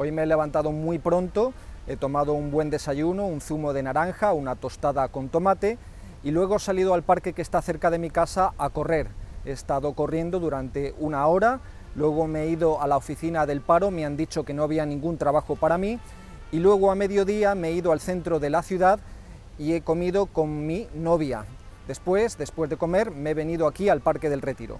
Hoy me he levantado muy pronto, he tomado un buen desayuno, un zumo de naranja, una tostada con tomate y luego he salido al parque que está cerca de mi casa a correr. He estado corriendo durante una hora, luego me he ido a la oficina del paro, me han dicho que no había ningún trabajo para mí y luego a mediodía me he ido al centro de la ciudad y he comido con mi novia. Después, después de comer, me he venido aquí al Parque del Retiro.